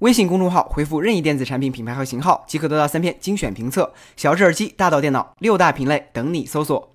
微信公众号回复任意电子产品品牌和型号，即可得到三篇精选评测。小智耳机，大到电脑，六大品类等你搜索。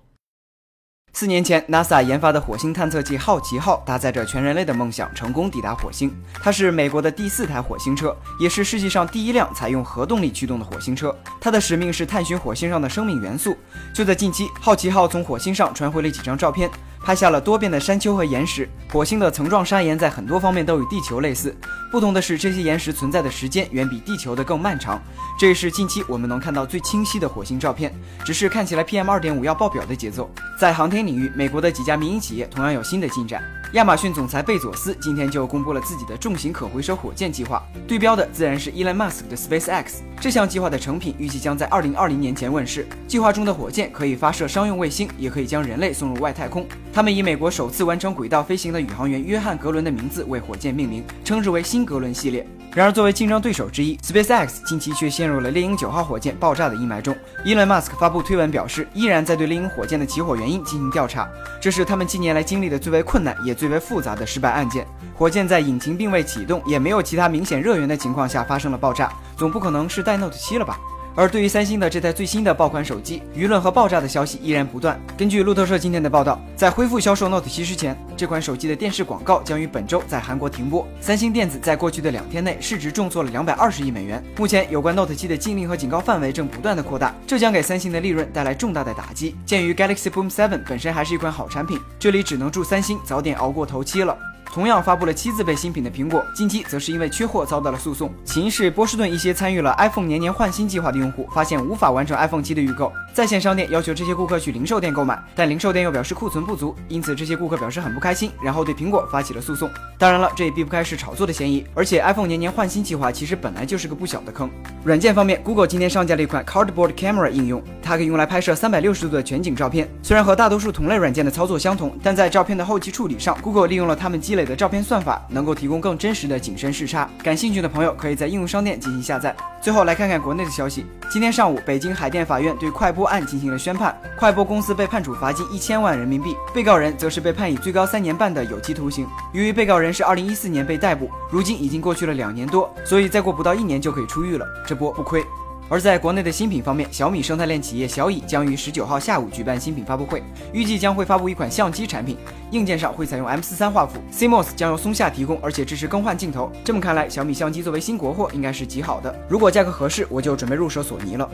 四年前，NASA 研发的火星探测器好奇号搭载着全人类的梦想，成功抵达火星。它是美国的第四台火星车，也是世界上第一辆采用核动力驱动的火星车。它的使命是探寻火星上的生命元素。就在近期，好奇号从火星上传回了几张照片。拍下了多变的山丘和岩石，火星的层状山岩在很多方面都与地球类似，不同的是这些岩石存在的时间远比地球的更漫长。这也是近期我们能看到最清晰的火星照片，只是看起来 PM 二点五要爆表的节奏。在航天领域，美国的几家民营企业同样有新的进展。亚马逊总裁贝佐斯今天就公布了自己的重型可回收火箭计划，对标的自然是 Elon Musk 的 SpaceX。这项计划的成品预计将在2020年前问世。计划中的火箭可以发射商用卫星，也可以将人类送入外太空。他们以美国首次完成轨道飞行的宇航员约翰·格伦的名字为火箭命名，称之为“新格伦系列”。然而，作为竞争对手之一，SpaceX 近期却陷入了猎鹰九号火箭爆炸的阴霾中。Elon Musk 发布推文表示，依然在对猎鹰火箭的起火原因进行调查。这是他们近年来经历的最为困难也最为复杂的失败案件。火箭在引擎并未启动，也没有其他明显热源的情况下发生了爆炸，总不可能是带 Note 7了吧？而对于三星的这台最新的爆款手机，舆论和爆炸的消息依然不断。根据路透社今天的报道，在恢复销售 Note 7之前，这款手机的电视广告将于本周在韩国停播。三星电子在过去的两天内市值重挫了两百二十亿美元。目前，有关 Note 7的禁令和警告范围正不断的扩大，这将给三星的利润带来重大的打击。鉴于 Galaxy Boom 7本身还是一款好产品，这里只能祝三星早点熬过头七了。同样发布了七字辈新品的苹果，近期则是因为缺货遭到了诉讼。起因是波士顿一些参与了 iPhone 年年换新计划的用户发现无法完成 iPhone 七的预购，在线商店要求这些顾客去零售店购买，但零售店又表示库存不足，因此这些顾客表示很不开心，然后对苹果发起了诉讼。当然了，这也避不开是炒作的嫌疑，而且 iPhone 年年换新计划其实本来就是个不小的坑。软件方面，Google 今天上架了一款 Cardboard Camera 应用，它可以用来拍摄三百六十度的全景照片。虽然和大多数同类软件的操作相同，但在照片的后期处理上，Google 利用了他们积累的照片算法。能够提供更真实的景深视差，感兴趣的朋友可以在应用商店进行下载。最后来看看国内的消息，今天上午，北京海淀法院对快播案进行了宣判，快播公司被判处罚金一千万人民币，被告人则是被判以最高三年半的有期徒刑。由于被告人是二零一四年被逮捕，如今已经过去了两年多，所以再过不到一年就可以出狱了，这波不亏。而在国内的新品方面，小米生态链企业小蚁将于十九号下午举办新品发布会，预计将会发布一款相机产品，硬件上会采用 M 四三画幅，CMOS 将由松下提供，而且支持更换镜头。这么看来，小米相机作为新国货应该是极好的。如果价格合适，我就准备入手索尼了。